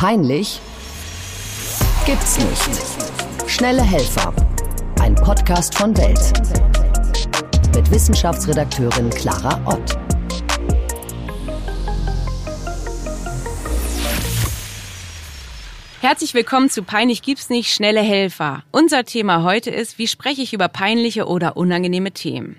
Peinlich gibt's nicht. Schnelle Helfer. Ein Podcast von Welt. Mit Wissenschaftsredakteurin Clara Ott. Herzlich willkommen zu Peinlich gibt's nicht, schnelle Helfer. Unser Thema heute ist, wie spreche ich über peinliche oder unangenehme Themen.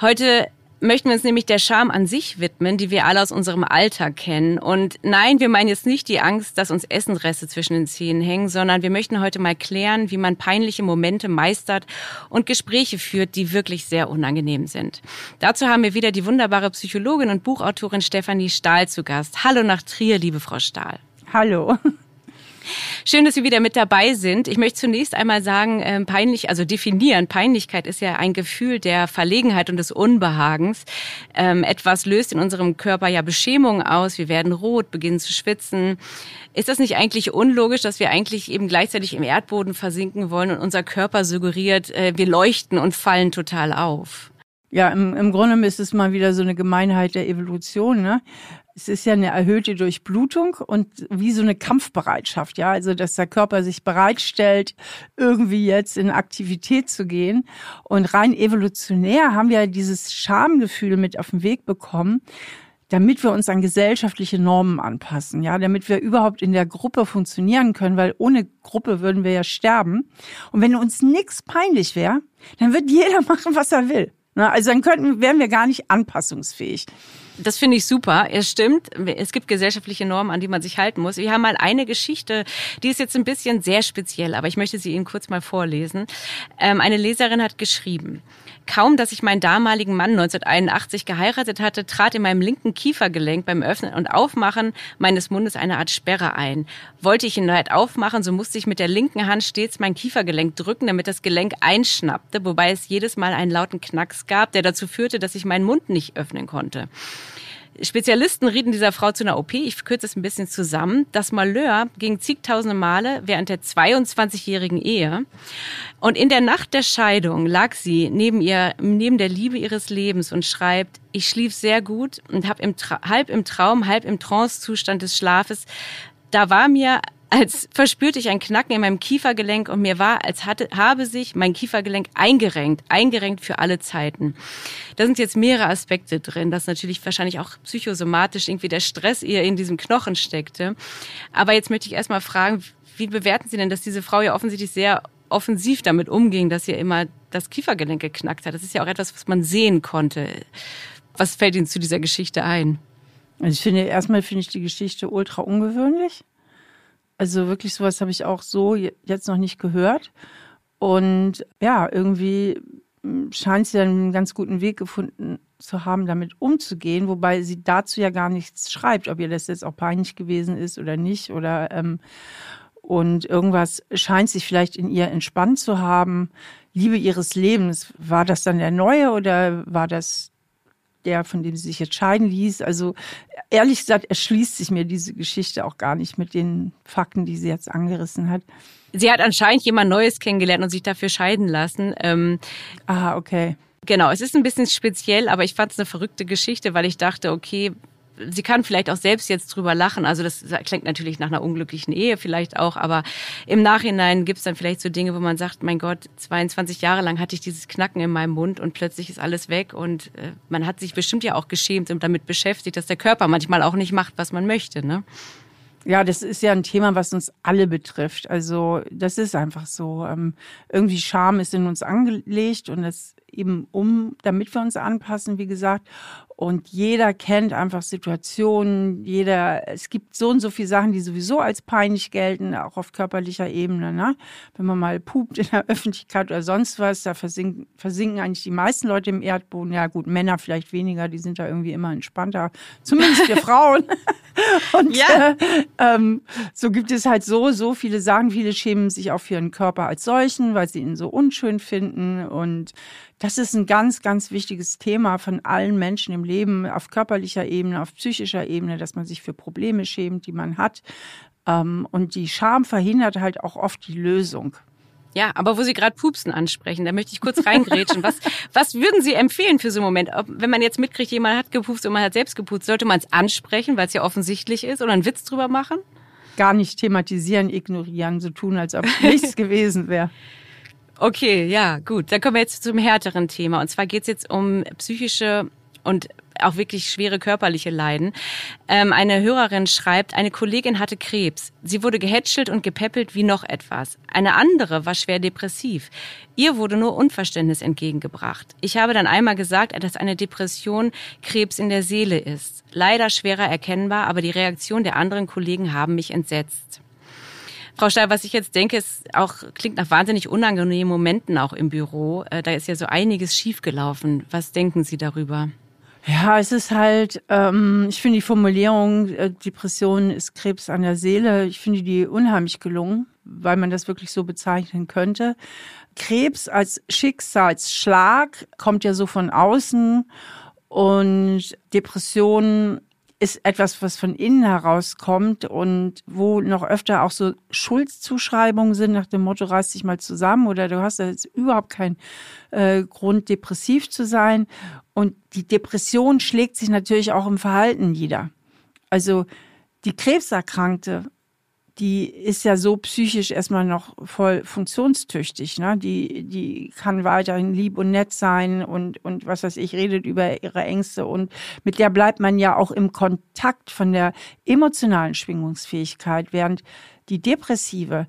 Heute möchten wir uns nämlich der Scham an sich widmen, die wir alle aus unserem Alltag kennen. Und nein, wir meinen jetzt nicht die Angst, dass uns Essenreste zwischen den Zähnen hängen, sondern wir möchten heute mal klären, wie man peinliche Momente meistert und Gespräche führt, die wirklich sehr unangenehm sind. Dazu haben wir wieder die wunderbare Psychologin und Buchautorin Stefanie Stahl zu Gast. Hallo nach Trier, liebe Frau Stahl. Hallo. Schön, dass Sie wieder mit dabei sind. Ich möchte zunächst einmal sagen, ähm, peinlich, also definieren. Peinlichkeit ist ja ein Gefühl der Verlegenheit und des Unbehagens. Ähm, etwas löst in unserem Körper ja Beschämung aus. Wir werden rot, beginnen zu schwitzen. Ist das nicht eigentlich unlogisch, dass wir eigentlich eben gleichzeitig im Erdboden versinken wollen und unser Körper suggeriert, äh, wir leuchten und fallen total auf? Ja, im, im Grunde ist es mal wieder so eine Gemeinheit der Evolution. Ne? Es ist ja eine erhöhte Durchblutung und wie so eine Kampfbereitschaft, ja, also dass der Körper sich bereitstellt, irgendwie jetzt in Aktivität zu gehen. Und rein evolutionär haben wir dieses Schamgefühl mit auf den Weg bekommen, damit wir uns an gesellschaftliche Normen anpassen, ja, damit wir überhaupt in der Gruppe funktionieren können, weil ohne Gruppe würden wir ja sterben. Und wenn uns nichts peinlich wäre, dann wird jeder machen, was er will. Ne? Also dann könnten, wären wir gar nicht anpassungsfähig. Das finde ich super. Es stimmt. Es gibt gesellschaftliche Normen, an die man sich halten muss. Wir haben mal eine Geschichte, die ist jetzt ein bisschen sehr speziell, aber ich möchte sie Ihnen kurz mal vorlesen. Ähm, eine Leserin hat geschrieben. Kaum, dass ich meinen damaligen Mann 1981 geheiratet hatte, trat in meinem linken Kiefergelenk beim Öffnen und Aufmachen meines Mundes eine Art Sperre ein. Wollte ich ihn halt aufmachen, so musste ich mit der linken Hand stets mein Kiefergelenk drücken, damit das Gelenk einschnappte, wobei es jedes Mal einen lauten Knacks gab, der dazu führte, dass ich meinen Mund nicht öffnen konnte. Spezialisten rieten dieser Frau zu einer OP. Ich kürze es ein bisschen zusammen. Das Malheur ging zigtausende Male während der 22-jährigen Ehe. Und in der Nacht der Scheidung lag sie neben ihr, neben der Liebe ihres Lebens und schreibt, ich schlief sehr gut und habe im halb im Traum, halb im Trancezustand des Schlafes, da war mir als verspürte ich ein Knacken in meinem Kiefergelenk und mir war, als hatte, habe sich mein Kiefergelenk eingerenkt, eingerenkt für alle Zeiten. Da sind jetzt mehrere Aspekte drin, dass natürlich wahrscheinlich auch psychosomatisch irgendwie der Stress eher in diesem Knochen steckte. Aber jetzt möchte ich erstmal fragen, wie bewerten Sie denn, dass diese Frau ja offensichtlich sehr offensiv damit umging, dass ihr immer das Kiefergelenk geknackt hat? Das ist ja auch etwas, was man sehen konnte. Was fällt Ihnen zu dieser Geschichte ein? Also ich finde, erstmal finde ich die Geschichte ultra ungewöhnlich. Also wirklich sowas habe ich auch so jetzt noch nicht gehört. Und ja, irgendwie hm, scheint sie einen ganz guten Weg gefunden zu haben, damit umzugehen, wobei sie dazu ja gar nichts schreibt, ob ihr das jetzt auch peinlich gewesen ist oder nicht. Oder ähm, und irgendwas scheint sich vielleicht in ihr entspannt zu haben. Liebe ihres Lebens, war das dann der neue oder war das der, von dem sie sich entscheiden ließ. Also ehrlich gesagt erschließt sich mir diese Geschichte auch gar nicht mit den Fakten, die sie jetzt angerissen hat. Sie hat anscheinend jemand Neues kennengelernt und sich dafür scheiden lassen. Ähm, ah, okay. Genau, es ist ein bisschen speziell, aber ich fand es eine verrückte Geschichte, weil ich dachte, okay, sie kann vielleicht auch selbst jetzt drüber lachen. Also das klingt natürlich nach einer unglücklichen Ehe vielleicht auch, aber im Nachhinein gibt es dann vielleicht so Dinge, wo man sagt, mein Gott, 22 Jahre lang hatte ich dieses Knacken in meinem Mund und plötzlich ist alles weg und äh, man hat sich bestimmt ja auch geschämt und damit beschäftigt, dass der Körper manchmal auch nicht macht, was man möchte. Ne? Ja, das ist ja ein Thema, was uns alle betrifft. Also das ist einfach so. Ähm, irgendwie Scham ist in uns angelegt und das eben um, damit wir uns anpassen, wie gesagt. Und jeder kennt einfach Situationen, jeder, es gibt so und so viele Sachen, die sowieso als peinlich gelten, auch auf körperlicher Ebene. Ne? Wenn man mal pupt in der Öffentlichkeit oder sonst was, da versinken, versinken eigentlich die meisten Leute im Erdboden. Ja gut, Männer vielleicht weniger, die sind da irgendwie immer entspannter, zumindest wir Frauen. Und ja. äh, ähm, so gibt es halt so, so viele Sachen. Viele schämen sich auch für ihren Körper als solchen, weil sie ihn so unschön finden. Und das ist ein ganz, ganz wichtiges Thema von allen Menschen im Leben, auf körperlicher Ebene, auf psychischer Ebene, dass man sich für Probleme schämt, die man hat. Ähm, und die Scham verhindert halt auch oft die Lösung. Ja, aber wo Sie gerade Pupsen ansprechen, da möchte ich kurz reingrätschen. was, was würden Sie empfehlen für so einen Moment? Ob, wenn man jetzt mitkriegt, jemand hat gepupst und man hat selbst gepupst, sollte man es ansprechen, weil es ja offensichtlich ist, oder einen Witz drüber machen? gar nicht thematisieren, ignorieren, so tun, als ob nichts gewesen wäre. Okay, ja, gut. Dann kommen wir jetzt zum härteren Thema. Und zwar geht es jetzt um psychische und auch wirklich schwere körperliche Leiden. Ähm, eine Hörerin schreibt, eine Kollegin hatte Krebs. Sie wurde gehätschelt und gepäppelt wie noch etwas. Eine andere war schwer depressiv. Ihr wurde nur Unverständnis entgegengebracht. Ich habe dann einmal gesagt, dass eine Depression Krebs in der Seele ist. Leider schwerer erkennbar, aber die Reaktion der anderen Kollegen haben mich entsetzt. Frau Steil, was ich jetzt denke, ist auch, klingt nach wahnsinnig unangenehmen Momenten auch im Büro. Äh, da ist ja so einiges schiefgelaufen. Was denken Sie darüber? Ja, es ist halt, ähm, ich finde die Formulierung, äh, Depression ist Krebs an der Seele, ich finde die unheimlich gelungen, weil man das wirklich so bezeichnen könnte. Krebs als Schicksalsschlag kommt ja so von außen und Depression ist etwas, was von innen herauskommt und wo noch öfter auch so Schuldzuschreibungen sind nach dem Motto, reiß dich mal zusammen oder du hast jetzt überhaupt keinen äh, Grund, depressiv zu sein. Und die Depression schlägt sich natürlich auch im Verhalten nieder. Also die Krebserkrankte die ist ja so psychisch erstmal noch voll funktionstüchtig. Ne? Die, die kann weiterhin lieb und nett sein und, und was weiß ich, redet über ihre Ängste und mit der bleibt man ja auch im Kontakt von der emotionalen Schwingungsfähigkeit, während die Depressive,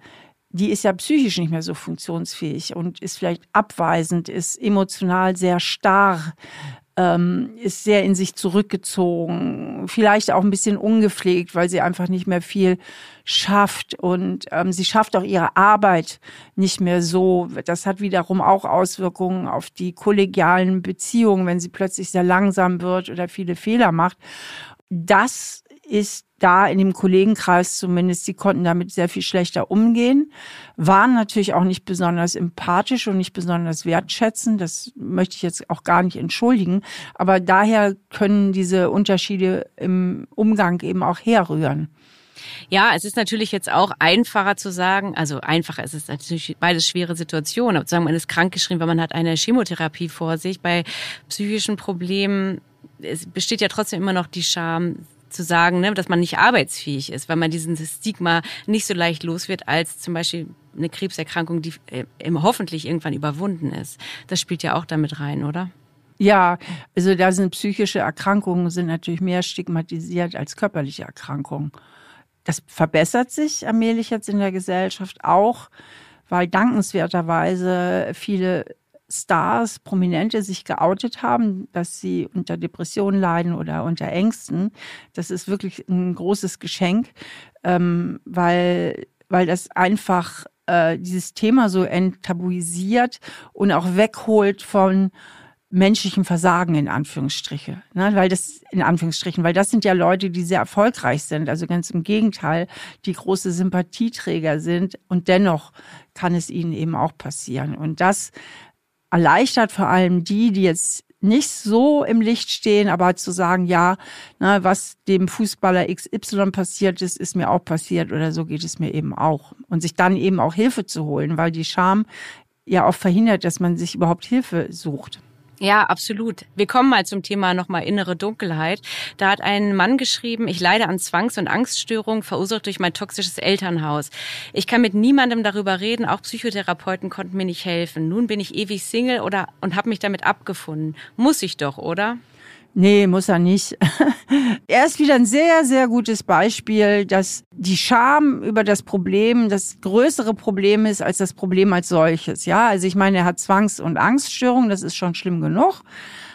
die ist ja psychisch nicht mehr so funktionsfähig und ist vielleicht abweisend, ist emotional sehr starr, ähm, ist sehr in sich zurückgezogen, vielleicht auch ein bisschen ungepflegt, weil sie einfach nicht mehr viel schafft und ähm, sie schafft auch ihre Arbeit nicht mehr so. Das hat wiederum auch Auswirkungen auf die kollegialen Beziehungen, wenn sie plötzlich sehr langsam wird oder viele Fehler macht. Das ist da in dem Kollegenkreis zumindest, die konnten damit sehr viel schlechter umgehen, waren natürlich auch nicht besonders empathisch und nicht besonders wertschätzend. Das möchte ich jetzt auch gar nicht entschuldigen. Aber daher können diese Unterschiede im Umgang eben auch herrühren. Ja, es ist natürlich jetzt auch einfacher zu sagen, also einfacher, es ist natürlich beides schwere Situationen, aber zu sagen, man ist krankgeschrieben, weil man hat eine Chemotherapie vor sich. Bei psychischen Problemen es besteht ja trotzdem immer noch die Scham, zu sagen, ne, dass man nicht arbeitsfähig ist, weil man diesen Stigma nicht so leicht los wird als zum Beispiel eine Krebserkrankung, die äh, hoffentlich irgendwann überwunden ist. Das spielt ja auch damit rein, oder? Ja, also da sind psychische Erkrankungen sind natürlich mehr stigmatisiert als körperliche Erkrankungen. Das verbessert sich allmählich jetzt in der Gesellschaft auch, weil dankenswerterweise viele Stars, Prominente sich geoutet haben, dass sie unter Depressionen leiden oder unter Ängsten. Das ist wirklich ein großes Geschenk, ähm, weil, weil das einfach äh, dieses Thema so enttabuisiert und auch wegholt von menschlichem Versagen in Anführungsstriche, ne? weil das in Anführungsstrichen, weil das sind ja Leute, die sehr erfolgreich sind, also ganz im Gegenteil, die große Sympathieträger sind und dennoch kann es ihnen eben auch passieren und das erleichtert vor allem die, die jetzt nicht so im Licht stehen, aber zu sagen, ja, na, was dem Fußballer XY passiert ist, ist mir auch passiert oder so geht es mir eben auch. Und sich dann eben auch Hilfe zu holen, weil die Scham ja auch verhindert, dass man sich überhaupt Hilfe sucht. Ja, absolut. Wir kommen mal zum Thema nochmal innere Dunkelheit. Da hat ein Mann geschrieben, ich leide an Zwangs- und Angststörungen, verursacht durch mein toxisches Elternhaus. Ich kann mit niemandem darüber reden, auch Psychotherapeuten konnten mir nicht helfen. Nun bin ich ewig Single oder und habe mich damit abgefunden. Muss ich doch, oder? Nee, muss er nicht. er ist wieder ein sehr, sehr gutes Beispiel, dass die Scham über das Problem das größere Problem ist als das Problem als solches. Ja, also ich meine, er hat Zwangs- und Angststörungen, das ist schon schlimm genug.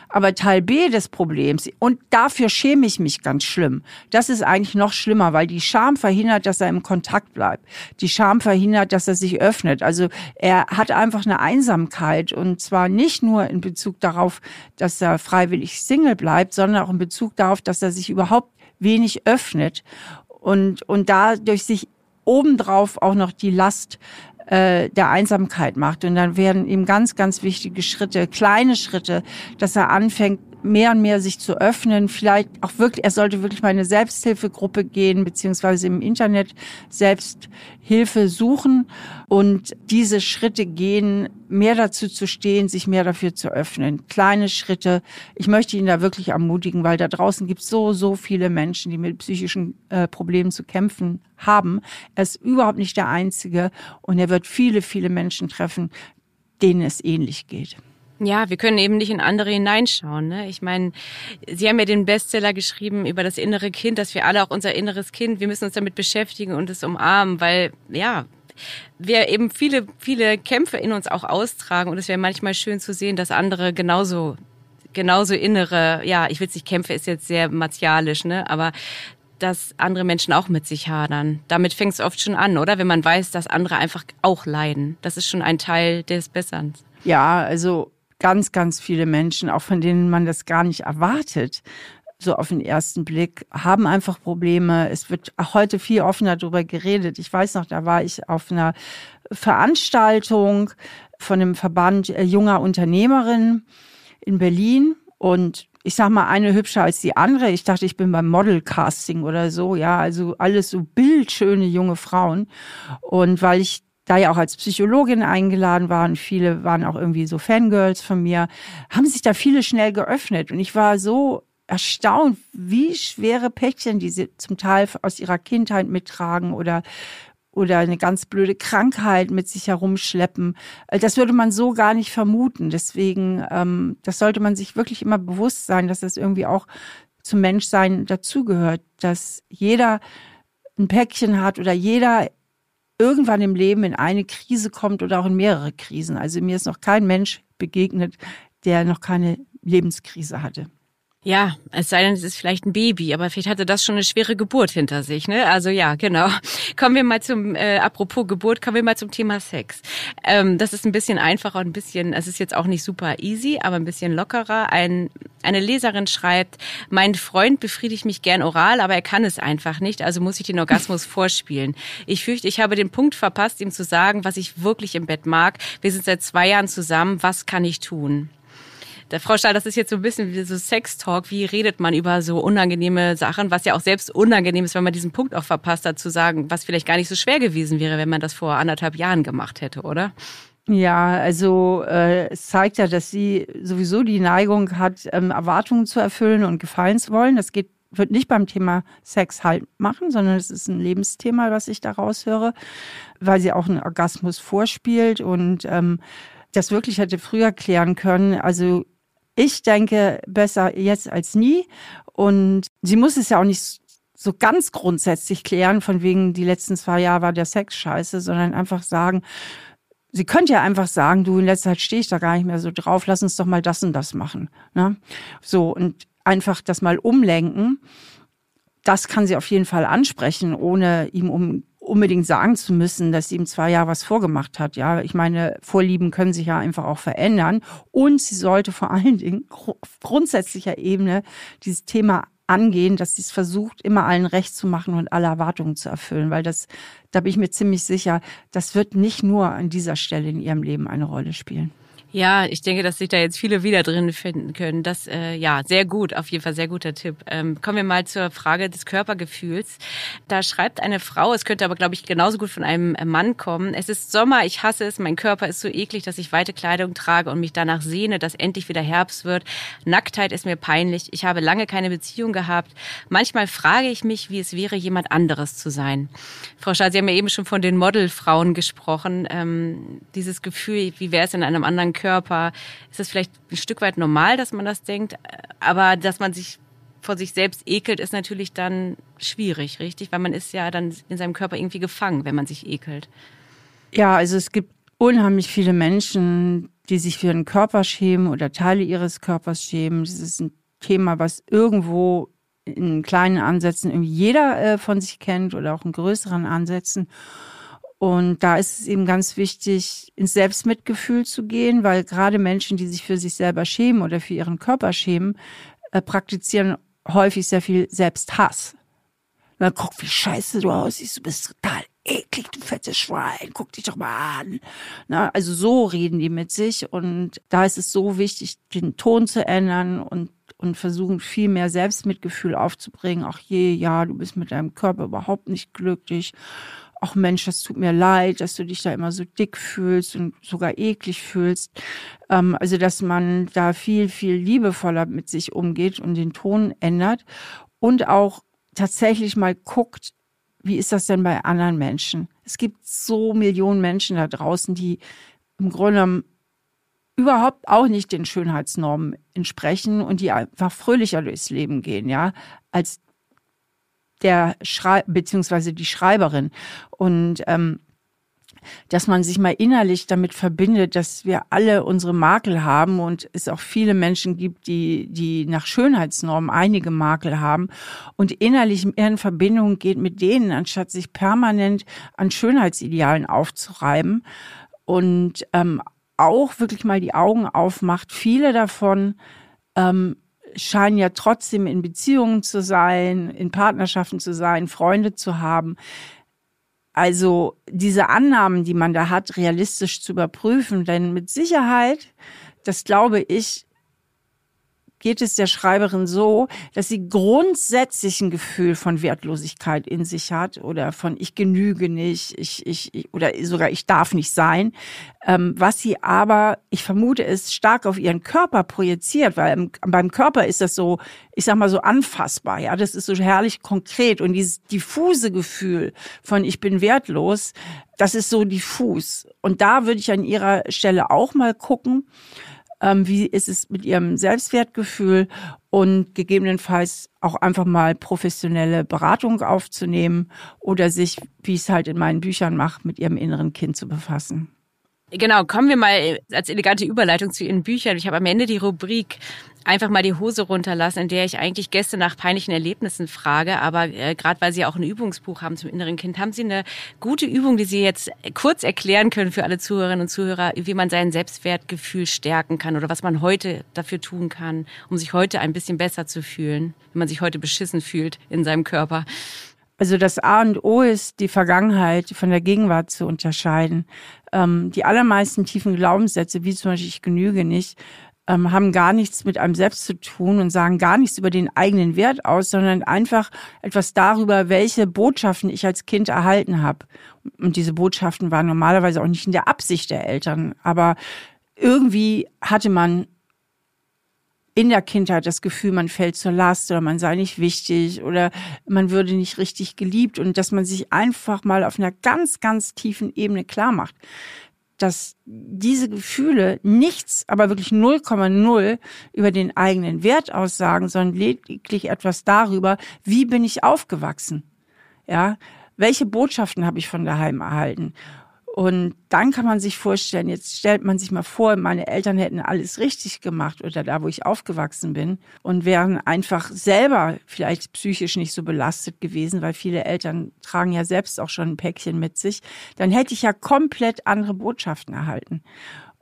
Aber Teil B des Problems, und dafür schäme ich mich ganz schlimm, das ist eigentlich noch schlimmer, weil die Scham verhindert, dass er im Kontakt bleibt. Die Scham verhindert, dass er sich öffnet. Also er hat einfach eine Einsamkeit und zwar nicht nur in Bezug darauf, dass er freiwillig Single bleibt, sondern auch in Bezug darauf, dass er sich überhaupt wenig öffnet und, und dadurch sich obendrauf auch noch die Last äh, der Einsamkeit macht. Und dann werden ihm ganz, ganz wichtige Schritte, kleine Schritte, dass er anfängt, mehr und mehr sich zu öffnen, vielleicht auch wirklich, er sollte wirklich mal in eine Selbsthilfegruppe gehen, beziehungsweise im Internet Selbsthilfe suchen und diese Schritte gehen, mehr dazu zu stehen, sich mehr dafür zu öffnen. Kleine Schritte. Ich möchte ihn da wirklich ermutigen, weil da draußen gibt es so, so viele Menschen, die mit psychischen äh, Problemen zu kämpfen haben. Er ist überhaupt nicht der Einzige und er wird viele, viele Menschen treffen, denen es ähnlich geht. Ja, wir können eben nicht in andere hineinschauen. Ne? Ich meine, Sie haben ja den Bestseller geschrieben über das innere Kind, dass wir alle auch unser inneres Kind, wir müssen uns damit beschäftigen und es umarmen, weil ja, wir eben viele, viele Kämpfe in uns auch austragen und es wäre manchmal schön zu sehen, dass andere genauso genauso innere, ja, ich will es nicht Kämpfe, ist jetzt sehr martialisch, ne? Aber dass andere Menschen auch mit sich hadern. Damit fängt es oft schon an, oder? Wenn man weiß, dass andere einfach auch leiden. Das ist schon ein Teil des Besserns. Ja, also ganz, ganz viele Menschen, auch von denen man das gar nicht erwartet, so auf den ersten Blick, haben einfach Probleme. Es wird heute viel offener darüber geredet. Ich weiß noch, da war ich auf einer Veranstaltung von dem Verband äh, junger Unternehmerinnen in Berlin und ich sag mal, eine hübscher als die andere. Ich dachte, ich bin beim Model-Casting oder so. Ja, also alles so bildschöne junge Frauen. Und weil ich da ja auch als Psychologin eingeladen waren, viele waren auch irgendwie so Fangirls von mir, haben sich da viele schnell geöffnet. Und ich war so erstaunt, wie schwere Päckchen die sie zum Teil aus ihrer Kindheit mittragen oder oder eine ganz blöde Krankheit mit sich herumschleppen. Das würde man so gar nicht vermuten. Deswegen, ähm, das sollte man sich wirklich immer bewusst sein, dass das irgendwie auch zum Menschsein dazugehört, dass jeder ein Päckchen hat oder jeder irgendwann im Leben in eine Krise kommt oder auch in mehrere Krisen. Also mir ist noch kein Mensch begegnet, der noch keine Lebenskrise hatte. Ja, es sei denn, es ist vielleicht ein Baby, aber vielleicht hatte das schon eine schwere Geburt hinter sich, ne? Also ja, genau. Kommen wir mal zum, äh, apropos Geburt, kommen wir mal zum Thema Sex. Ähm, das ist ein bisschen einfacher und ein bisschen, es ist jetzt auch nicht super easy, aber ein bisschen lockerer. Ein, eine Leserin schreibt, mein Freund befriedigt mich gern oral, aber er kann es einfach nicht, also muss ich den Orgasmus vorspielen. Ich fürchte, ich habe den Punkt verpasst, ihm zu sagen, was ich wirklich im Bett mag. Wir sind seit zwei Jahren zusammen, was kann ich tun? Der Frau Stahl, das ist jetzt so ein bisschen wie so Sex-Talk. Wie redet man über so unangenehme Sachen, was ja auch selbst unangenehm ist, wenn man diesen Punkt auch verpasst hat, zu sagen, was vielleicht gar nicht so schwer gewesen wäre, wenn man das vor anderthalb Jahren gemacht hätte, oder? Ja, also äh, es zeigt ja, dass sie sowieso die Neigung hat, ähm, Erwartungen zu erfüllen und gefallen zu wollen. Das geht wird nicht beim Thema Sex halt machen, sondern es ist ein Lebensthema, was ich da raushöre, weil sie auch einen Orgasmus vorspielt und ähm, das wirklich hätte früher klären können. Also ich denke, besser jetzt als nie. Und sie muss es ja auch nicht so ganz grundsätzlich klären, von wegen die letzten zwei Jahre war der Sex scheiße, sondern einfach sagen, sie könnte ja einfach sagen, du, in letzter Zeit stehe ich da gar nicht mehr so drauf, lass uns doch mal das und das machen. Ne? So, und einfach das mal umlenken. Das kann sie auf jeden Fall ansprechen, ohne ihm um unbedingt sagen zu müssen, dass sie ihm zwei Jahre was vorgemacht hat. Ja, ich meine, Vorlieben können sich ja einfach auch verändern. Und sie sollte vor allen Dingen auf grundsätzlicher Ebene dieses Thema angehen, dass sie es versucht, immer allen recht zu machen und alle Erwartungen zu erfüllen, weil das, da bin ich mir ziemlich sicher, das wird nicht nur an dieser Stelle in ihrem Leben eine Rolle spielen. Ja, ich denke, dass sich da jetzt viele wieder drin finden können. Das, äh, ja, sehr gut, auf jeden Fall sehr guter Tipp. Ähm, kommen wir mal zur Frage des Körpergefühls. Da schreibt eine Frau, es könnte aber, glaube ich, genauso gut von einem Mann kommen. Es ist Sommer, ich hasse es, mein Körper ist so eklig, dass ich weite Kleidung trage und mich danach sehne, dass endlich wieder Herbst wird. Nacktheit ist mir peinlich. Ich habe lange keine Beziehung gehabt. Manchmal frage ich mich, wie es wäre, jemand anderes zu sein. Frau Stahl, Sie haben ja eben schon von den Modelfrauen gesprochen. Ähm, dieses Gefühl, wie wäre es in einem anderen Körper. Ist es vielleicht ein Stück weit normal, dass man das denkt, aber dass man sich vor sich selbst ekelt, ist natürlich dann schwierig, richtig? Weil man ist ja dann in seinem Körper irgendwie gefangen, wenn man sich ekelt. Ja, also es gibt unheimlich viele Menschen, die sich für ihren Körper schämen oder Teile ihres Körpers schämen. Das ist ein Thema, was irgendwo in kleinen Ansätzen irgendwie jeder äh, von sich kennt oder auch in größeren Ansätzen. Und da ist es eben ganz wichtig, ins Selbstmitgefühl zu gehen, weil gerade Menschen, die sich für sich selber schämen oder für ihren Körper schämen, äh, praktizieren häufig sehr viel Selbsthass. Na, guck, wie scheiße du aussiehst, du bist total eklig, du fettes Schwein, guck dich doch mal an. Na, also so reden die mit sich und da ist es so wichtig, den Ton zu ändern und und versuchen viel mehr Selbstmitgefühl aufzubringen. Ach je, ja, du bist mit deinem Körper überhaupt nicht glücklich. Ach Mensch, das tut mir leid, dass du dich da immer so dick fühlst und sogar eklig fühlst. Ähm, also, dass man da viel, viel liebevoller mit sich umgeht und den Ton ändert und auch tatsächlich mal guckt, wie ist das denn bei anderen Menschen? Es gibt so Millionen Menschen da draußen, die im Grunde überhaupt auch nicht den Schönheitsnormen entsprechen und die einfach fröhlicher durchs Leben gehen, ja, als der Schrei beziehungsweise die Schreiberin. Und ähm, dass man sich mal innerlich damit verbindet, dass wir alle unsere Makel haben und es auch viele Menschen gibt, die, die nach Schönheitsnormen einige Makel haben und innerlich in Verbindung geht mit denen, anstatt sich permanent an Schönheitsidealen aufzureiben und ähm, auch wirklich mal die Augen aufmacht. Viele davon ähm, scheinen ja trotzdem in Beziehungen zu sein, in Partnerschaften zu sein, Freunde zu haben. Also diese Annahmen, die man da hat, realistisch zu überprüfen. Denn mit Sicherheit, das glaube ich, geht es der Schreiberin so, dass sie grundsätzlich ein Gefühl von Wertlosigkeit in sich hat oder von ich genüge nicht, ich, ich, oder sogar ich darf nicht sein, ähm, was sie aber, ich vermute, es stark auf ihren Körper projiziert, weil im, beim Körper ist das so, ich sag mal so anfassbar, ja, das ist so herrlich konkret. Und dieses diffuse Gefühl von ich bin wertlos, das ist so diffus. Und da würde ich an ihrer Stelle auch mal gucken, wie ist es mit ihrem Selbstwertgefühl und gegebenenfalls auch einfach mal professionelle Beratung aufzunehmen oder sich, wie ich es halt in meinen Büchern mache, mit ihrem inneren Kind zu befassen. Genau, kommen wir mal als elegante Überleitung zu Ihren Büchern. Ich habe am Ende die Rubrik einfach mal die Hose runterlassen, in der ich eigentlich Gäste nach peinlichen Erlebnissen frage. Aber äh, gerade weil Sie auch ein Übungsbuch haben zum inneren Kind, haben Sie eine gute Übung, die Sie jetzt kurz erklären können für alle Zuhörerinnen und Zuhörer, wie man sein Selbstwertgefühl stärken kann oder was man heute dafür tun kann, um sich heute ein bisschen besser zu fühlen, wenn man sich heute beschissen fühlt in seinem Körper? Also das A und O ist, die Vergangenheit von der Gegenwart zu unterscheiden. Ähm, die allermeisten tiefen Glaubenssätze, wie zum Beispiel ich genüge nicht, ähm, haben gar nichts mit einem selbst zu tun und sagen gar nichts über den eigenen Wert aus, sondern einfach etwas darüber, welche Botschaften ich als Kind erhalten habe. Und diese Botschaften waren normalerweise auch nicht in der Absicht der Eltern, aber irgendwie hatte man in der Kindheit das Gefühl, man fällt zur Last oder man sei nicht wichtig oder man würde nicht richtig geliebt und dass man sich einfach mal auf einer ganz, ganz tiefen Ebene klar macht, dass diese Gefühle nichts, aber wirklich 0,0 über den eigenen Wert aussagen, sondern lediglich etwas darüber, wie bin ich aufgewachsen? Ja, welche Botschaften habe ich von daheim erhalten? Und dann kann man sich vorstellen, jetzt stellt man sich mal vor, meine Eltern hätten alles richtig gemacht oder da, wo ich aufgewachsen bin und wären einfach selber vielleicht psychisch nicht so belastet gewesen, weil viele Eltern tragen ja selbst auch schon ein Päckchen mit sich. Dann hätte ich ja komplett andere Botschaften erhalten.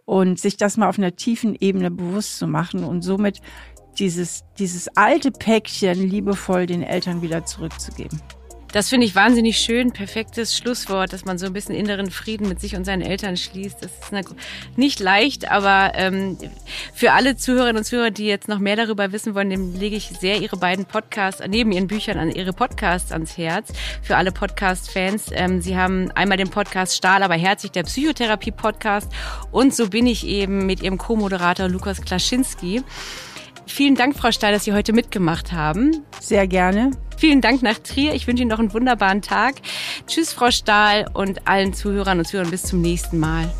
Und sich das mal auf einer tiefen Ebene bewusst zu machen und somit dieses, dieses alte Päckchen liebevoll den Eltern wieder zurückzugeben. Das finde ich wahnsinnig schön. Perfektes Schlusswort, dass man so ein bisschen inneren Frieden mit sich und seinen Eltern schließt. Das ist nicht leicht, aber ähm, für alle Zuhörerinnen und Zuhörer, die jetzt noch mehr darüber wissen wollen, dem lege ich sehr ihre beiden Podcasts, neben ihren Büchern, an ihre Podcasts ans Herz. Für alle Podcast-Fans. Ähm, sie haben einmal den Podcast Stahl, aber herzlich, der Psychotherapie-Podcast. Und so bin ich eben mit ihrem Co-Moderator Lukas Klaschinski. Vielen Dank, Frau Stahl, dass Sie heute mitgemacht haben. Sehr gerne. Vielen Dank nach Trier. Ich wünsche Ihnen noch einen wunderbaren Tag. Tschüss, Frau Stahl und allen Zuhörern und Zuhörern bis zum nächsten Mal.